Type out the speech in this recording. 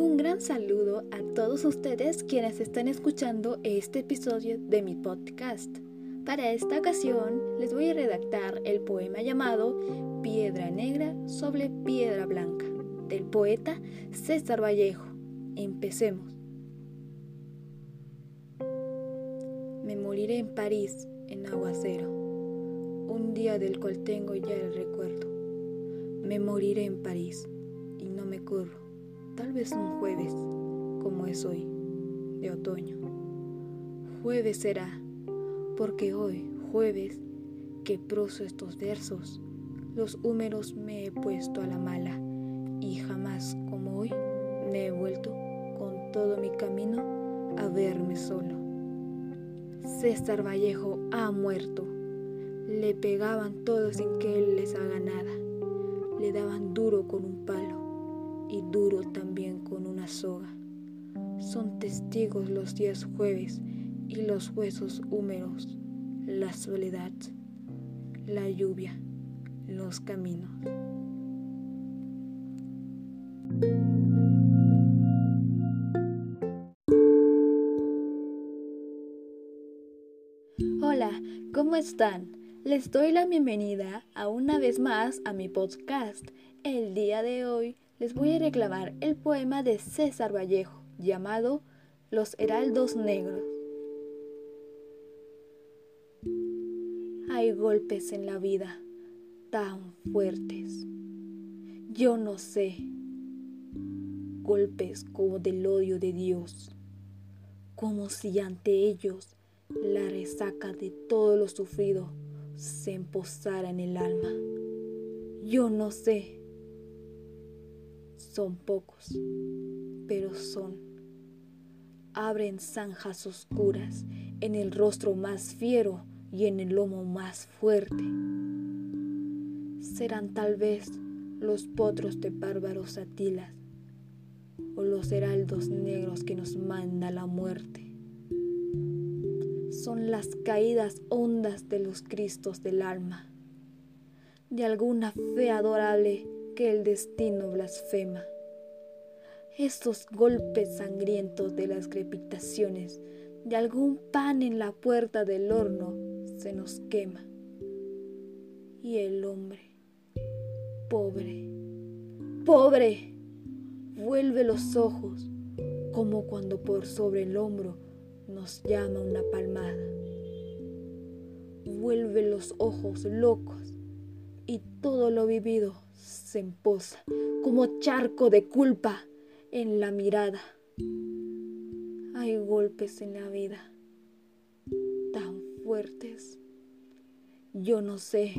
Un gran saludo a todos ustedes quienes están escuchando este episodio de mi podcast. Para esta ocasión les voy a redactar el poema llamado Piedra Negra sobre Piedra Blanca del poeta César Vallejo. Empecemos. Me moriré en París en aguacero, un día del cual tengo ya el recuerdo. Me moriré en París y no me curro, tal vez un jueves, como es hoy, de otoño. Jueves será, porque hoy, jueves, que proso estos versos, los húmeros me he puesto a la mala y jamás como hoy me he vuelto con todo mi camino a verme solo. César Vallejo ha muerto. Le pegaban todos sin que él les haga nada. Le daban duro con un palo duro también con una soga. Son testigos los días jueves y los huesos húmedos, la soledad, la lluvia, los caminos. Hola, ¿cómo están? Les doy la bienvenida a una vez más a mi podcast. El día de hoy les voy a reclamar el poema de César Vallejo llamado Los Heraldos Negros. Hay golpes en la vida tan fuertes. Yo no sé. Golpes como del odio de Dios. Como si ante ellos la resaca de todo lo sufrido se emposara en el alma. Yo no sé. Son pocos, pero son. Abren zanjas oscuras en el rostro más fiero y en el lomo más fuerte. Serán tal vez los potros de bárbaros atilas o los heraldos negros que nos manda la muerte son las caídas hondas de los Cristos del alma, de alguna fe adorable que el destino blasfema. Estos golpes sangrientos de las crepitaciones de algún pan en la puerta del horno se nos quema. Y el hombre, pobre, pobre, vuelve los ojos como cuando por sobre el hombro nos llama una palmada. Vuelve los ojos locos y todo lo vivido se emposa como charco de culpa en la mirada. Hay golpes en la vida tan fuertes. Yo no sé